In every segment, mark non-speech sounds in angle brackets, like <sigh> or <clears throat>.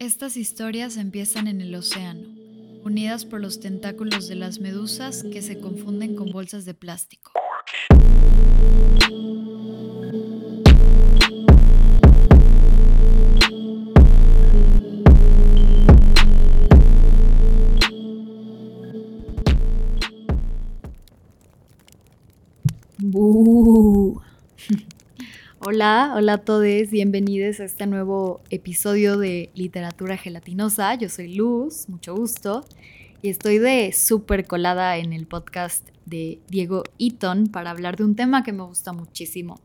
Estas historias empiezan en el océano, unidas por los tentáculos de las medusas que se confunden con bolsas de plástico. Hola, hola a todos, bienvenidos a este nuevo episodio de Literatura Gelatinosa. Yo soy Luz, mucho gusto, y estoy de súper colada en el podcast de Diego Eaton para hablar de un tema que me gusta muchísimo,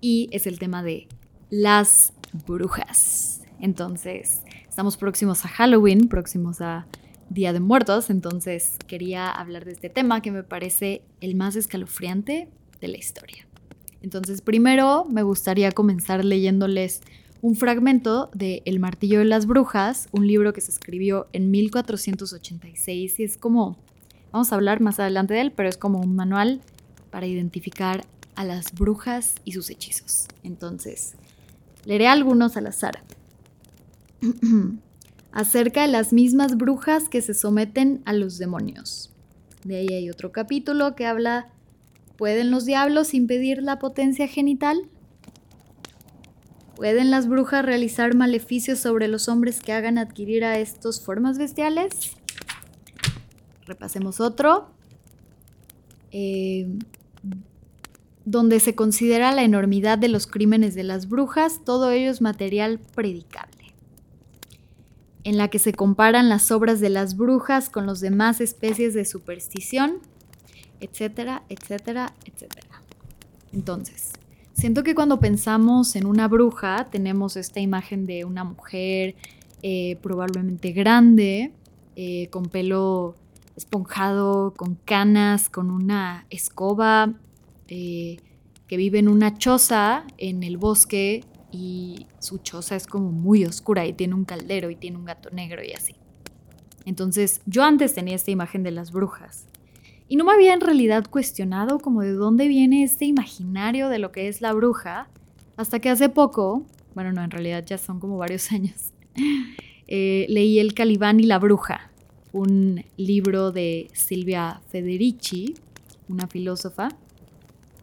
y es el tema de las brujas. Entonces, estamos próximos a Halloween, próximos a Día de Muertos, entonces quería hablar de este tema que me parece el más escalofriante de la historia. Entonces, primero me gustaría comenzar leyéndoles un fragmento de El martillo de las brujas, un libro que se escribió en 1486 y es como, vamos a hablar más adelante de él, pero es como un manual para identificar a las brujas y sus hechizos. Entonces, leeré algunos al azar. <clears throat> Acerca de las mismas brujas que se someten a los demonios. De ahí hay otro capítulo que habla ¿Pueden los diablos impedir la potencia genital? ¿Pueden las brujas realizar maleficios sobre los hombres que hagan adquirir a estos formas bestiales? Repasemos otro. Eh, donde se considera la enormidad de los crímenes de las brujas, todo ello es material predicable. En la que se comparan las obras de las brujas con los demás especies de superstición, etcétera, etcétera, etcétera. Entonces, siento que cuando pensamos en una bruja tenemos esta imagen de una mujer eh, probablemente grande, eh, con pelo esponjado, con canas, con una escoba, eh, que vive en una choza en el bosque y su choza es como muy oscura y tiene un caldero y tiene un gato negro y así. Entonces yo antes tenía esta imagen de las brujas y no me había en realidad cuestionado como de dónde viene este imaginario de lo que es la bruja, hasta que hace poco, bueno, no, en realidad ya son como varios <laughs> años, eh, leí El Calibán y la Bruja, un libro de Silvia Federici, una filósofa,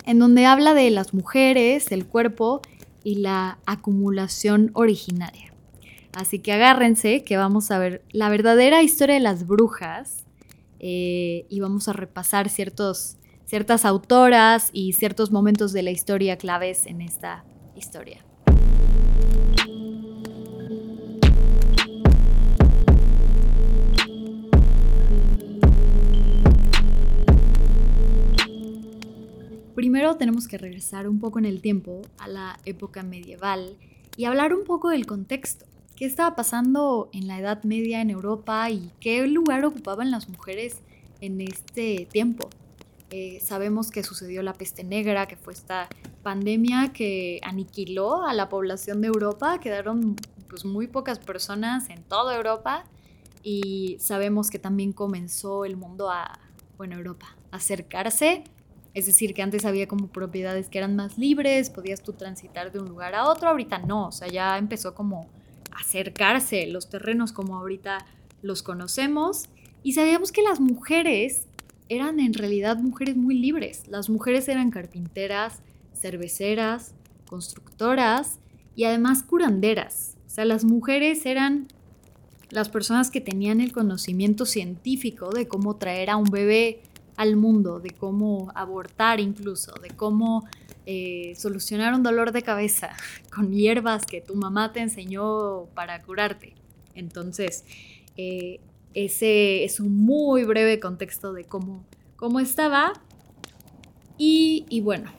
en donde habla de las mujeres, el cuerpo y la acumulación originaria. Así que agárrense que vamos a ver la verdadera historia de las brujas eh, y vamos a repasar ciertos, ciertas autoras y ciertos momentos de la historia claves en esta historia. Primero tenemos que regresar un poco en el tiempo a la época medieval y hablar un poco del contexto qué estaba pasando en la Edad Media en Europa y qué lugar ocupaban las mujeres en este tiempo. Eh, sabemos que sucedió la peste negra, que fue esta pandemia que aniquiló a la población de Europa, quedaron pues muy pocas personas en toda Europa y sabemos que también comenzó el mundo a, bueno, Europa, a acercarse, es decir, que antes había como propiedades que eran más libres, podías tú transitar de un lugar a otro, ahorita no, o sea, ya empezó como acercarse los terrenos como ahorita los conocemos y sabíamos que las mujeres eran en realidad mujeres muy libres. Las mujeres eran carpinteras, cerveceras, constructoras y además curanderas. O sea, las mujeres eran las personas que tenían el conocimiento científico de cómo traer a un bebé al mundo, de cómo abortar incluso, de cómo eh, solucionar un dolor de cabeza <laughs> con hierbas que tu mamá te enseñó para curarte. Entonces, eh, ese es un muy breve contexto de cómo, cómo estaba. Y, y bueno,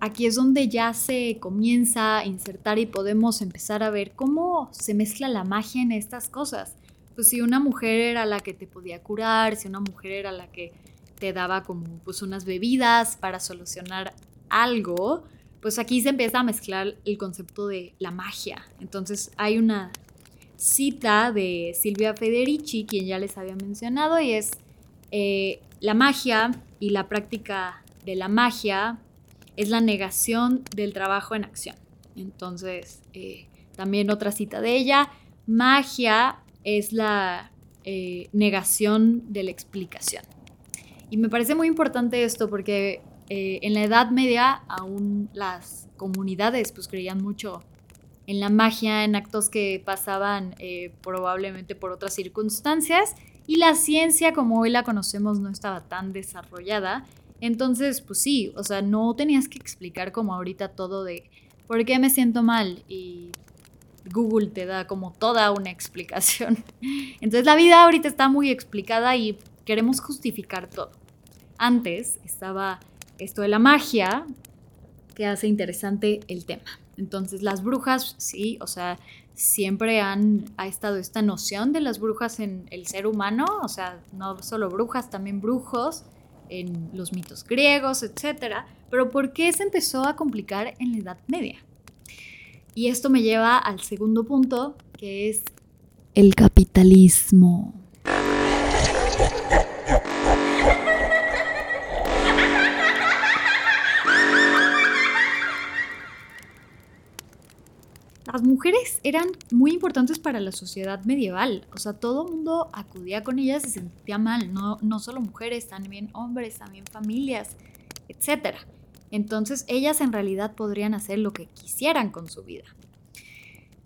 aquí es donde ya se comienza a insertar y podemos empezar a ver cómo se mezcla la magia en estas cosas. Pues si una mujer era la que te podía curar, si una mujer era la que te daba como pues unas bebidas para solucionar algo, pues aquí se empieza a mezclar el concepto de la magia. Entonces hay una cita de Silvia Federici, quien ya les había mencionado, y es eh, la magia y la práctica de la magia es la negación del trabajo en acción. Entonces, eh, también otra cita de ella, magia es la eh, negación de la explicación. Y me parece muy importante esto porque eh, en la Edad Media aún las comunidades pues creían mucho en la magia, en actos que pasaban eh, probablemente por otras circunstancias y la ciencia como hoy la conocemos no estaba tan desarrollada. Entonces, pues sí, o sea, no tenías que explicar como ahorita todo de por qué me siento mal y Google te da como toda una explicación. <laughs> Entonces la vida ahorita está muy explicada y queremos justificar todo. Antes estaba esto de la magia que hace interesante el tema. Entonces las brujas, sí, o sea, siempre han, ha estado esta noción de las brujas en el ser humano, o sea, no solo brujas, también brujos en los mitos griegos, etc. Pero ¿por qué se empezó a complicar en la Edad Media? Y esto me lleva al segundo punto, que es el capitalismo. las mujeres eran muy importantes para la sociedad medieval. O sea, todo el mundo acudía con ellas y se sentía mal. No, no solo mujeres, también hombres, también familias, etc. Entonces, ellas en realidad podrían hacer lo que quisieran con su vida.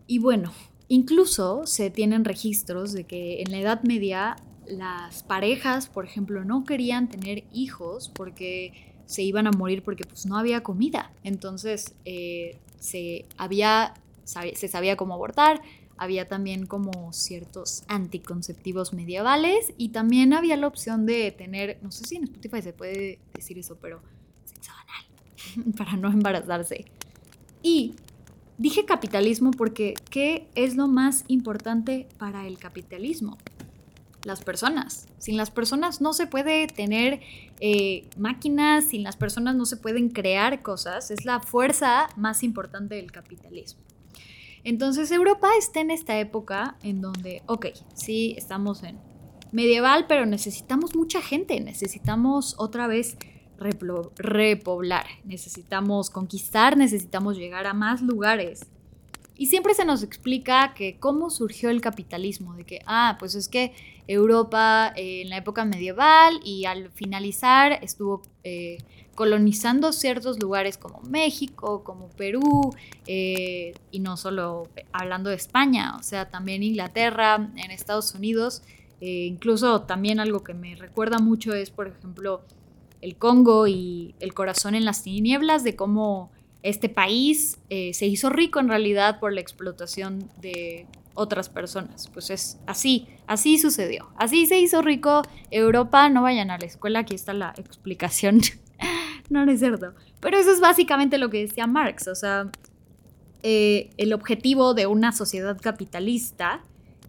Y bueno, incluso se tienen registros de que en la Edad Media las parejas, por ejemplo, no querían tener hijos porque se iban a morir porque pues no había comida. Entonces, eh, se había se sabía cómo abortar, había también como ciertos anticonceptivos medievales y también había la opción de tener, no sé si en Spotify se puede decir eso, pero <laughs> para no embarazarse. Y dije capitalismo porque ¿qué es lo más importante para el capitalismo? Las personas. Sin las personas no se puede tener eh, máquinas, sin las personas no se pueden crear cosas. Es la fuerza más importante del capitalismo. Entonces Europa está en esta época en donde, ok, sí, estamos en medieval, pero necesitamos mucha gente, necesitamos otra vez repoblar, necesitamos conquistar, necesitamos llegar a más lugares. Y siempre se nos explica que cómo surgió el capitalismo, de que, ah, pues es que Europa eh, en la época medieval y al finalizar estuvo eh, colonizando ciertos lugares como México, como Perú, eh, y no solo hablando de España, o sea, también Inglaterra, en Estados Unidos, incluso también algo que me recuerda mucho es, por ejemplo, el Congo y el corazón en las tinieblas, de cómo este país se hizo rico en realidad por la explotación de otras personas. Pues es así, así sucedió. Así se hizo rico Europa. No vayan a la escuela, aquí está la explicación. <laughs> no, no es cierto. Pero eso es básicamente lo que decía Marx. O sea, eh, el objetivo de una sociedad capitalista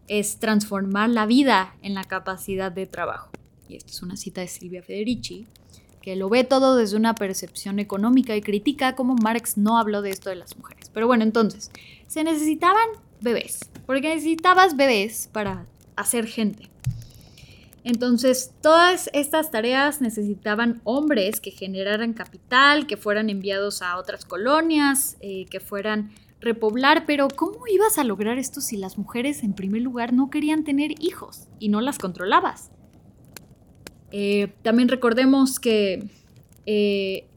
es transformar la vida en la capacidad de trabajo. Y esta es una cita de Silvia Federici, que lo ve todo desde una percepción económica y critica cómo Marx no habló de esto de las mujeres. Pero bueno, entonces, se necesitaban bebés, porque necesitabas bebés para hacer gente. Entonces, todas estas tareas necesitaban hombres que generaran capital, que fueran enviados a otras colonias, eh, que fueran repoblar, pero ¿cómo ibas a lograr esto si las mujeres en primer lugar no querían tener hijos y no las controlabas? Eh, también recordemos que eh,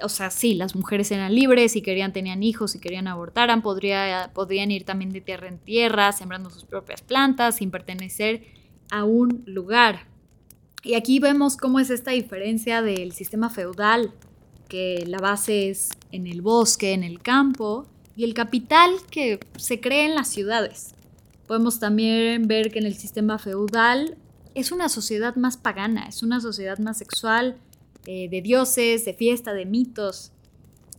o sea, sí, las mujeres eran libres, si querían tenían hijos, si querían abortaran, podría, podrían ir también de tierra en tierra, sembrando sus propias plantas, sin pertenecer a un lugar. Y aquí vemos cómo es esta diferencia del sistema feudal, que la base es en el bosque, en el campo, y el capital que se cree en las ciudades. Podemos también ver que en el sistema feudal es una sociedad más pagana, es una sociedad más sexual, eh, de dioses, de fiesta, de mitos.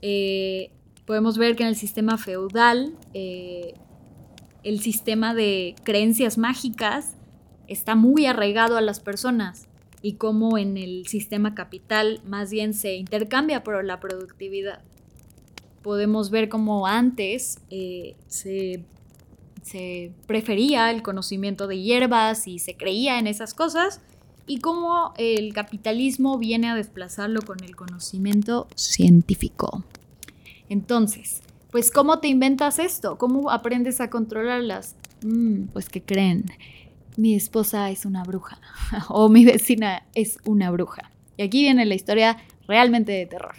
Eh, podemos ver que en el sistema feudal eh, el sistema de creencias mágicas está muy arraigado a las personas y como en el sistema capital más bien se intercambia por la productividad. Podemos ver como antes se, se prefería el conocimiento de hierbas y se creía en esas cosas y cómo el capitalismo viene a desplazarlo con el conocimiento científico. Entonces, pues ¿cómo te inventas esto? ¿Cómo aprendes a controlarlas? Mm, pues que creen, mi esposa es una bruja <laughs> o mi vecina es una bruja. Y aquí viene la historia realmente de terror.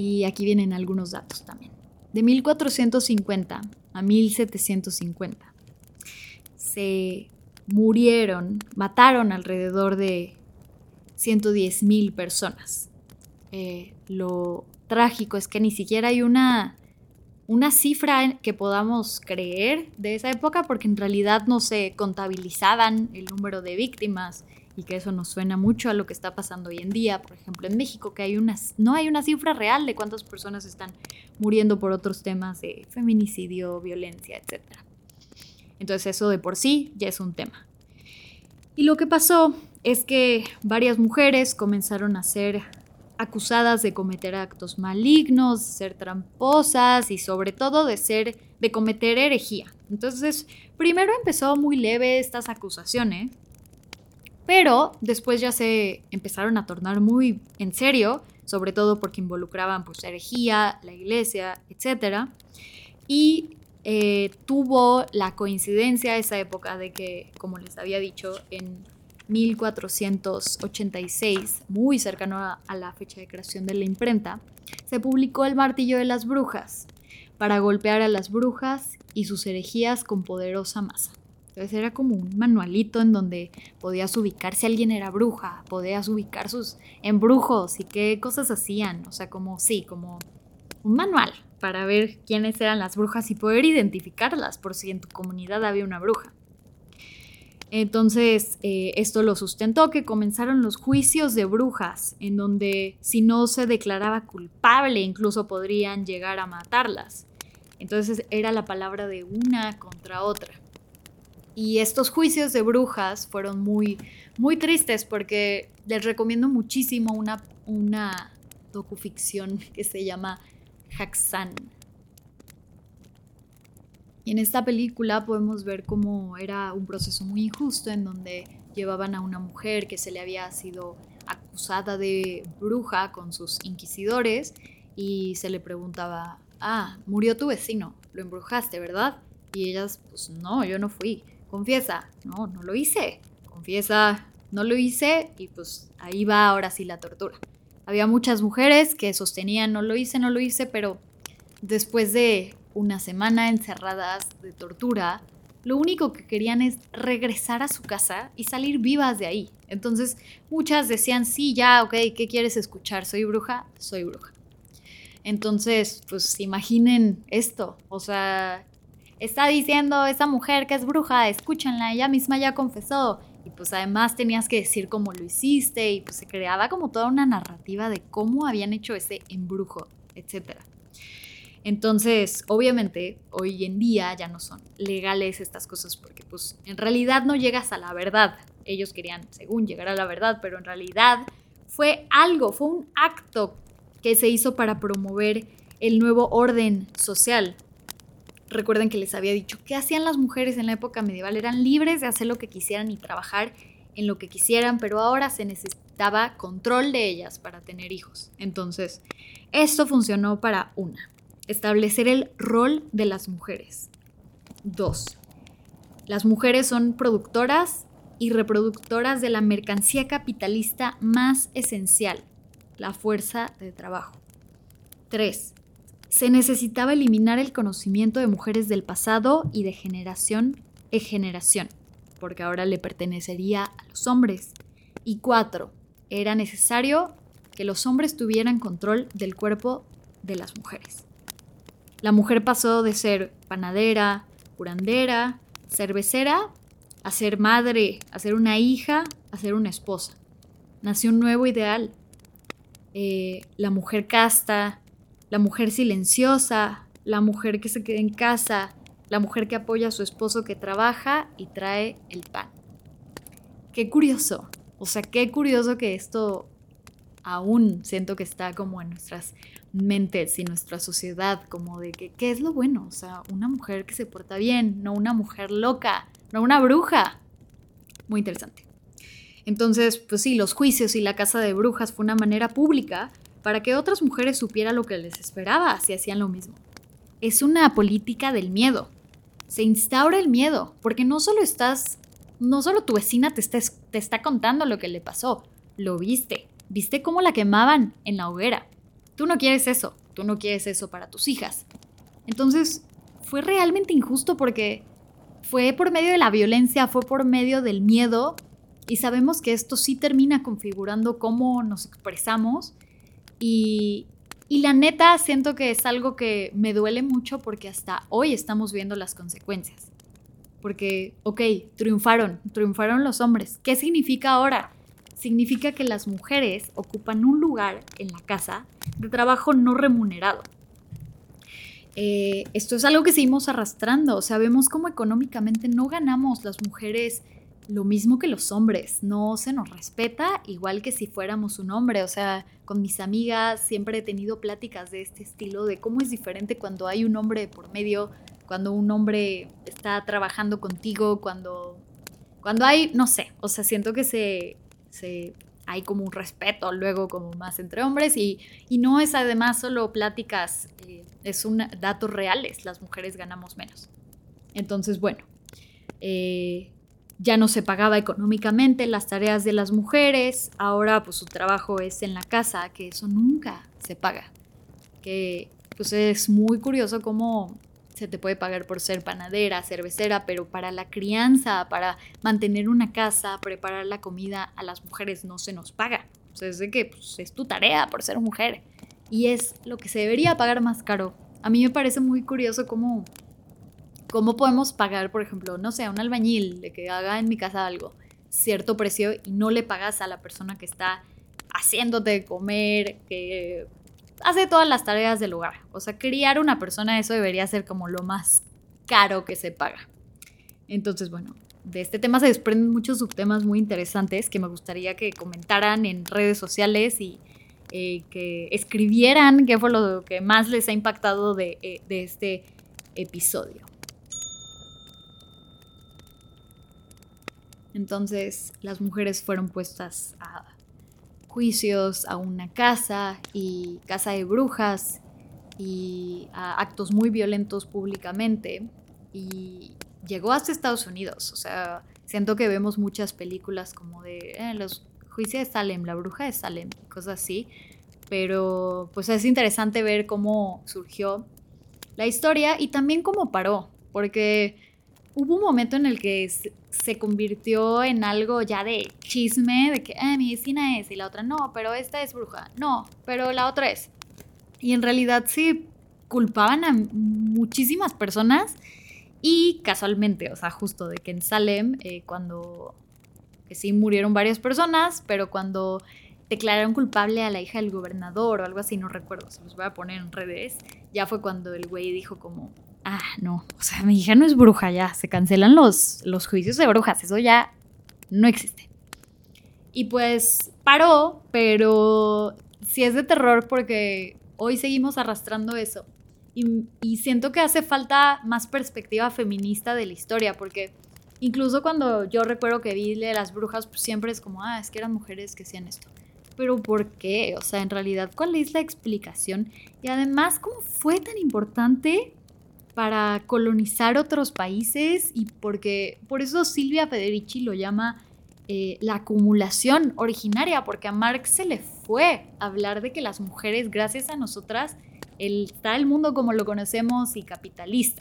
Y aquí vienen algunos datos también. De 1450 a 1750 se murieron, mataron alrededor de 110 mil personas. Eh, lo trágico es que ni siquiera hay una, una cifra que podamos creer de esa época porque en realidad no se contabilizaban el número de víctimas y que eso nos suena mucho a lo que está pasando hoy en día, por ejemplo en México, que hay unas, no hay una cifra real de cuántas personas están muriendo por otros temas de feminicidio, violencia, etc. Entonces eso de por sí ya es un tema. Y lo que pasó es que varias mujeres comenzaron a ser acusadas de cometer actos malignos, de ser tramposas y sobre todo de ser de cometer herejía. Entonces, primero empezó muy leve estas acusaciones, pero después ya se empezaron a tornar muy en serio, sobre todo porque involucraban pues herejía, la iglesia, etc. Y eh, tuvo la coincidencia esa época de que, como les había dicho, en 1486, muy cercano a, la fecha de creación de la imprenta, se publicó El martillo de las brujas, para golpear a las brujas y sus herejías con poderosa masa. Entonces era como un manualito en donde podías ubicar si alguien era bruja, podías ubicar sus embrujos y qué cosas hacían, o sea, como sí, como un manual para ver quiénes eran las brujas y poder identificarlas por si en tu comunidad había una bruja. Entonces, eh, esto lo sustentó que comenzaron los juicios de brujas, en donde si no se declaraba culpable, incluso podrían llegar a matarlas. Entonces era la palabra de una contra otra. Y estos juicios de brujas fueron muy, muy tristes porque les recomiendo muchísimo una, una docuficción que se llama Haxan y en esta película podemos ver cómo era un proceso muy injusto en donde llevaban a una mujer que se le había sido acusada de bruja con sus inquisidores y se le preguntaba, ah, murió tu vecino, lo embrujaste, ¿verdad? Y ellas, pues no, yo no fui. Confiesa, no, no lo hice. Confiesa, no lo hice y pues ahí va ahora sí la tortura. Había muchas mujeres que sostenían, no lo hice, no lo hice, pero después de una semana encerradas de tortura, lo único que querían es regresar a su casa y salir vivas de ahí. Entonces muchas decían, sí, ya, ok, ¿qué quieres escuchar? ¿Soy bruja? Soy bruja. Entonces, pues imaginen esto, o sea, está diciendo esa mujer que es bruja, escúchanla, ella misma ya confesó. Y pues además tenías que decir cómo lo hiciste y pues se creaba como toda una narrativa de cómo habían hecho ese embrujo, etcétera. Entonces, obviamente, hoy en día ya no son legales estas cosas porque pues en realidad no llegas a la verdad. Ellos querían, según, llegar a la verdad, pero en realidad fue algo, fue un acto que se hizo para promover el nuevo orden social. Recuerden que les había dicho que hacían las mujeres en la época medieval, eran libres de hacer lo que quisieran y trabajar en lo que quisieran, pero ahora se necesitaba control de ellas para tener hijos. Entonces, esto funcionó para una, establecer el rol de las mujeres. Dos, las mujeres son productoras y reproductoras de la mercancía capitalista más esencial, la fuerza de trabajo. Tres, se necesitaba eliminar el conocimiento de mujeres del pasado y de generación en generación, porque ahora le pertenecería a los hombres. Y cuatro, era necesario que los hombres tuvieran control del cuerpo de las mujeres. La mujer pasó de ser panadera, curandera, cervecera, a ser madre, a ser una hija, a ser una esposa. Nació un nuevo ideal. Eh, la mujer casta, la mujer silenciosa, la mujer que se queda en casa, la mujer que apoya a su esposo que trabaja y trae el pan. Qué curioso. O sea, qué curioso que esto aún siento que está como en nuestras mentes y nuestra sociedad, como de que qué es lo bueno, o sea, una mujer que se porta bien, no una mujer loca, no una bruja. Muy interesante. Entonces, pues sí, los juicios y la casa de brujas fue una manera pública para que otras mujeres supieran lo que les esperaba si hacían lo mismo. Es una política del miedo. Se instaura el miedo, porque no solo estás, no solo tu vecina te está, te está contando lo que le pasó, lo viste, viste cómo la quemaban en la hoguera. Tú no quieres eso, tú no quieres eso para tus hijas. Entonces, fue realmente injusto porque fue por medio de la violencia, fue por medio del miedo y sabemos que esto sí termina configurando cómo nos expresamos y, la neta siento que es algo que me duele mucho porque hasta hoy estamos viendo las consecuencias. Porque, ok, triunfaron, triunfaron los hombres. ¿Qué significa ahora? Significa que las mujeres ocupan un lugar en la casa de trabajo no remunerado. Eh, esto es algo que seguimos arrastrando, o sea, vemos cómo económicamente no ganamos las mujeres lo mismo que los hombres, no se nos respeta igual que si fuéramos un hombre, o sea, con mis amigas siempre he tenido pláticas de este estilo, de cómo es diferente cuando hay un hombre por medio, cuando un hombre está trabajando contigo, cuando, cuando hay, no sé, o sea, siento que se, se hay como un respeto luego como más entre hombres y, y no es además solo pláticas, eh, es un datos reales, las mujeres ganamos menos. Entonces, bueno, eh, ya no se pagaba económicamente las tareas de las mujeres, ahora pues su trabajo es en la casa, que eso nunca se paga. Que pues es muy curioso cómo se te puede pagar por ser panadera, cervecera, pero para la crianza, para mantener una casa, preparar la comida, a las mujeres no se nos paga. O sea, es de que pues, es tu tarea por ser mujer. Y es lo que se debería pagar más caro. A mí me parece muy curioso cómo ¿Cómo podemos pagar, por ejemplo, no sé, a un albañil de que haga en mi casa algo, cierto precio y no le pagas a la persona que está haciéndote comer, que hace todas las tareas del hogar? O sea, criar una persona, eso debería ser como lo más caro que se paga. Entonces, bueno, de este tema se desprenden muchos subtemas muy interesantes que me gustaría que comentaran en redes sociales y eh, que escribieran qué fue lo que más les ha impactado de, eh, de este episodio. Entonces las mujeres fueron puestas a juicios, a una casa y casa de brujas y a actos muy violentos públicamente y llegó hasta Estados Unidos. O sea, siento que vemos muchas películas como de eh, los juicios de Salem, la bruja de Salem, cosas así. Pero pues es interesante ver cómo surgió la historia y también cómo paró, porque hubo un momento en el que se convirtió en algo ya de chisme, de que ah, mi vecina es y la otra no, pero esta es bruja, no, pero la otra es. Y en realidad sí culpaban a muchísimas personas y casualmente, o sea, justo de que en Salem, eh, cuando, que sí murieron varias personas, pero cuando declararon culpable a la hija del gobernador o algo así, no recuerdo, se los voy a poner en redes, ya fue cuando el güey dijo como, ah, no, o sea, mi hija no es bruja ya, se cancelan los, los juicios de brujas, eso ya no existe. Y pues paró, pero sí es de terror porque hoy seguimos arrastrando eso. Y, siento que hace falta más perspectiva feminista de la historia, porque incluso cuando yo recuerdo que vi de las brujas, pues siempre es como, ah, es que eran mujeres que hacían esto. Pero ¿por qué? O sea, en realidad, ¿cuál es la explicación? Y además, ¿cómo fue tan importante para colonizar otros países y porque por eso Silvia Federici lo llama eh, la acumulación originaria, porque a Marx se le fue hablar de que las mujeres, gracias a nosotras, está el mundo como lo conocemos y capitalista.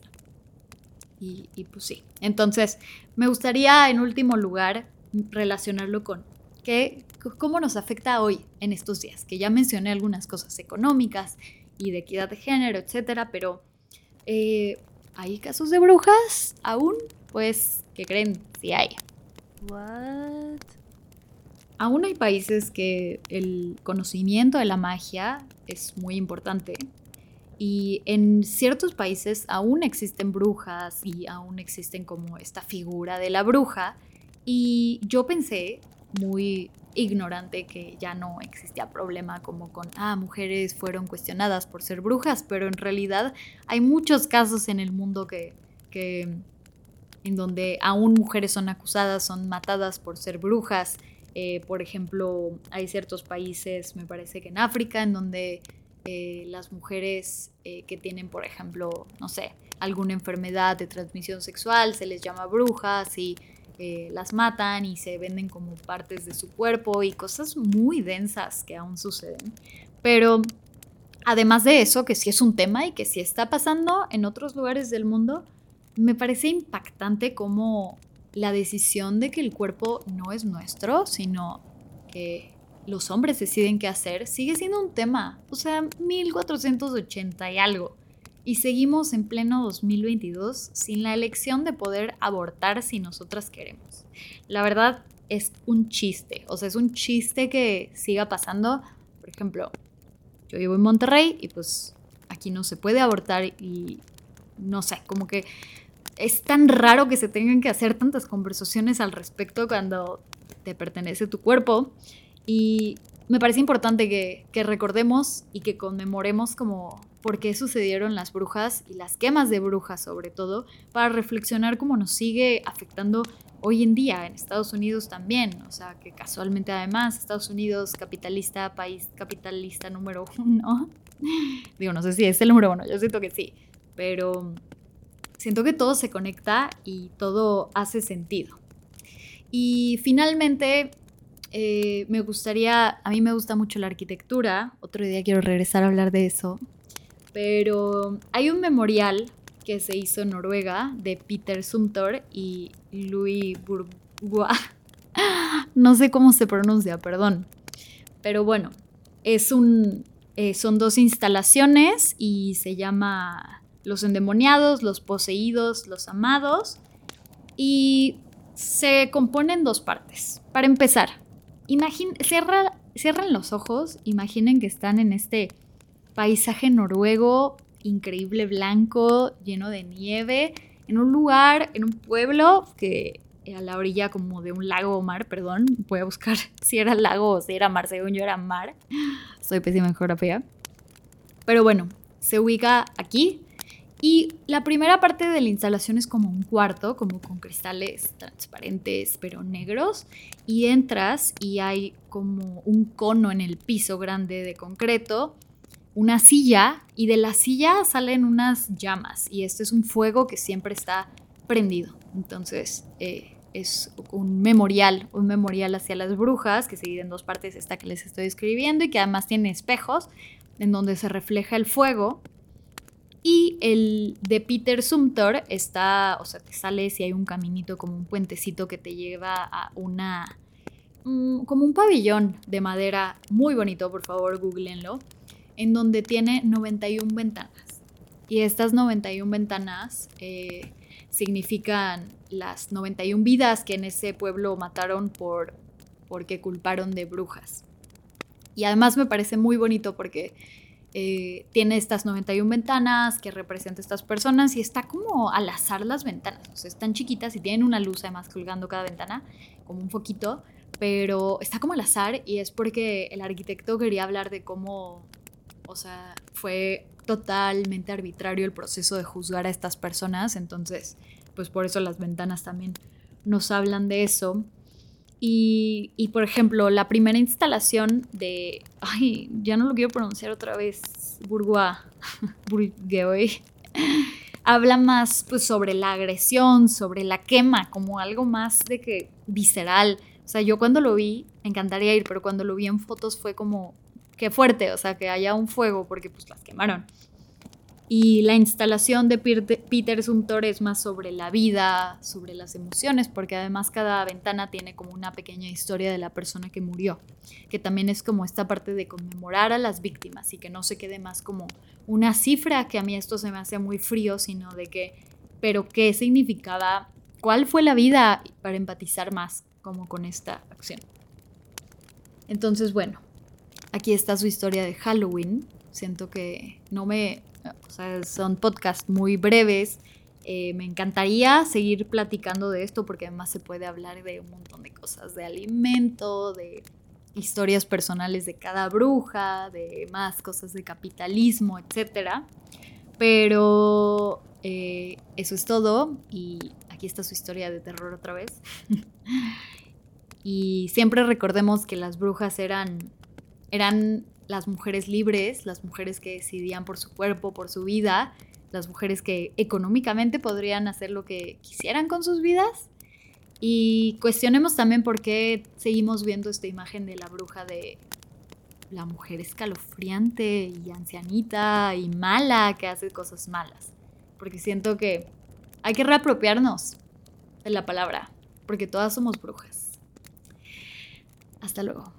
Y, pues sí. Entonces, me gustaría en último lugar relacionarlo con qué, cómo nos afecta hoy en estos días, que ya mencioné algunas cosas económicas y de equidad de género, etcétera, pero eh, ¿Hay casos de brujas aún? Pues, ¿qué creen? Sí hay. What? Aún hay países que el conocimiento de la magia es muy importante. Y en ciertos países aún existen brujas y aún existen como esta figura de la bruja. Y yo pensé, muy ignorante que ya no existía problema como con, ah, mujeres fueron cuestionadas por ser brujas, pero en realidad hay muchos casos en el mundo que, que en donde aún mujeres son acusadas, son matadas por ser brujas. Eh, por ejemplo, hay ciertos países, me parece que en África, en donde eh, las mujeres eh, que tienen, por ejemplo, no sé, alguna enfermedad de transmisión sexual, se les llama brujas y las matan y se venden como partes de su cuerpo y cosas muy densas que aún suceden. Pero además de eso, que sí es un tema y que sí está pasando en otros lugares del mundo, me parece impactante cómo la decisión de que el cuerpo no es nuestro, sino que los hombres deciden qué hacer, sigue siendo un tema. O sea, 1480 y algo. Y seguimos en pleno 2022 sin la elección de poder abortar si nosotras queremos. La verdad es un chiste. O sea, es un chiste que siga pasando. Por ejemplo, yo vivo en Monterrey y pues aquí no se puede abortar y no sé, como que es tan raro que se tengan que hacer tantas conversaciones al respecto cuando te pertenece tu cuerpo. Y me parece importante que, recordemos y que conmemoremos como por qué sucedieron las brujas y las quemas de brujas sobre todo, para reflexionar cómo nos sigue afectando hoy en día en Estados Unidos también. O sea, que casualmente además Estados Unidos, capitalista, país capitalista número uno. <laughs> Digo, no sé si es el número uno, yo siento que sí, pero Siento que todo se conecta y todo hace sentido. Y finalmente, eh, me gustaría, a mí me gusta mucho la arquitectura, otro día quiero regresar a hablar de eso, pero hay un memorial que se hizo en Noruega de Peter Sumter y Louis Bourgeois. <laughs> No sé cómo se pronuncia, perdón. Pero bueno, es un, eh, son dos instalaciones y se llama los endemoniados, los poseídos, los amados. Y se compone en dos partes. Para empezar, cierran los ojos, imaginen que están en este paisaje noruego, increíble blanco, lleno de nieve, en un lugar, en un pueblo que a la orilla como de un lago o mar, perdón, voy a buscar <laughs> si era lago o si era mar, según yo era mar, soy pésima geografía. Pero bueno, se ubica aquí, y la primera parte de la instalación es como un cuarto, como con cristales transparentes pero negros. Y entras y hay como un cono en el piso grande de concreto, una silla y de la silla salen unas llamas. Y este es un fuego que siempre está prendido. Entonces eh, es un memorial, un memorial hacia las brujas que se divide en dos partes, esta que les estoy escribiendo y que además tiene espejos en donde se refleja el fuego y el de Peter Sumter está, o sea, te sales y hay un caminito como un puentecito que te lleva a una, mm, como un pabellón de madera muy bonito, por favor, googleenlo, en donde tiene 91 ventanas. Y estas 91 ventanas eh, significan las 91 vidas que en ese pueblo mataron por, porque culparon de brujas. Y además me parece muy bonito porque eh, tiene estas 91 ventanas que representan estas personas y está como al azar las ventanas. O sea, están chiquitas y tienen una luz además colgando cada ventana, como un foquito, pero está como al azar y es porque el arquitecto quería hablar de cómo, o sea, fue totalmente arbitrario el proceso de juzgar a estas personas. Entonces, pues por eso las ventanas también nos hablan de eso. Y, por ejemplo, la primera instalación de. Ay, ya no lo quiero pronunciar otra vez. Bourgeois. <laughs> Bourgeois. habla más pues, sobre la agresión, sobre la quema, como algo más de que visceral. O sea, yo cuando lo vi, me encantaría ir, pero cuando lo vi en fotos fue como que fuerte, o sea, que haya un fuego porque pues las quemaron. Y la instalación de Peter Sumter es más sobre la vida, sobre las emociones, porque además cada ventana tiene como una pequeña historia de la persona que murió, que también es como esta parte de conmemorar a las víctimas y que no se quede más como una cifra, que a mí esto se me hace muy frío, sino de que, pero qué significaba, cuál fue la vida para empatizar más como con esta acción. Entonces, bueno, aquí está su historia de Halloween. Siento que no me o sea, son podcasts muy breves. Eh, me encantaría seguir platicando de esto porque además se puede hablar de un montón de cosas, de alimento, de historias personales de cada bruja, de más cosas de capitalismo, etc. Pero eh, eso es todo y aquí está su historia de terror otra vez. <laughs> Y siempre recordemos que las brujas eran, eran las mujeres libres, las mujeres que decidían por su cuerpo, por su vida, las mujeres que económicamente podrían hacer lo que quisieran con sus vidas. Y cuestionemos también por qué seguimos viendo esta imagen de la bruja de la mujer escalofriante y ancianita y mala que hace cosas malas. Porque siento que hay que reapropiarnos de la palabra, porque todas somos brujas. Hasta luego.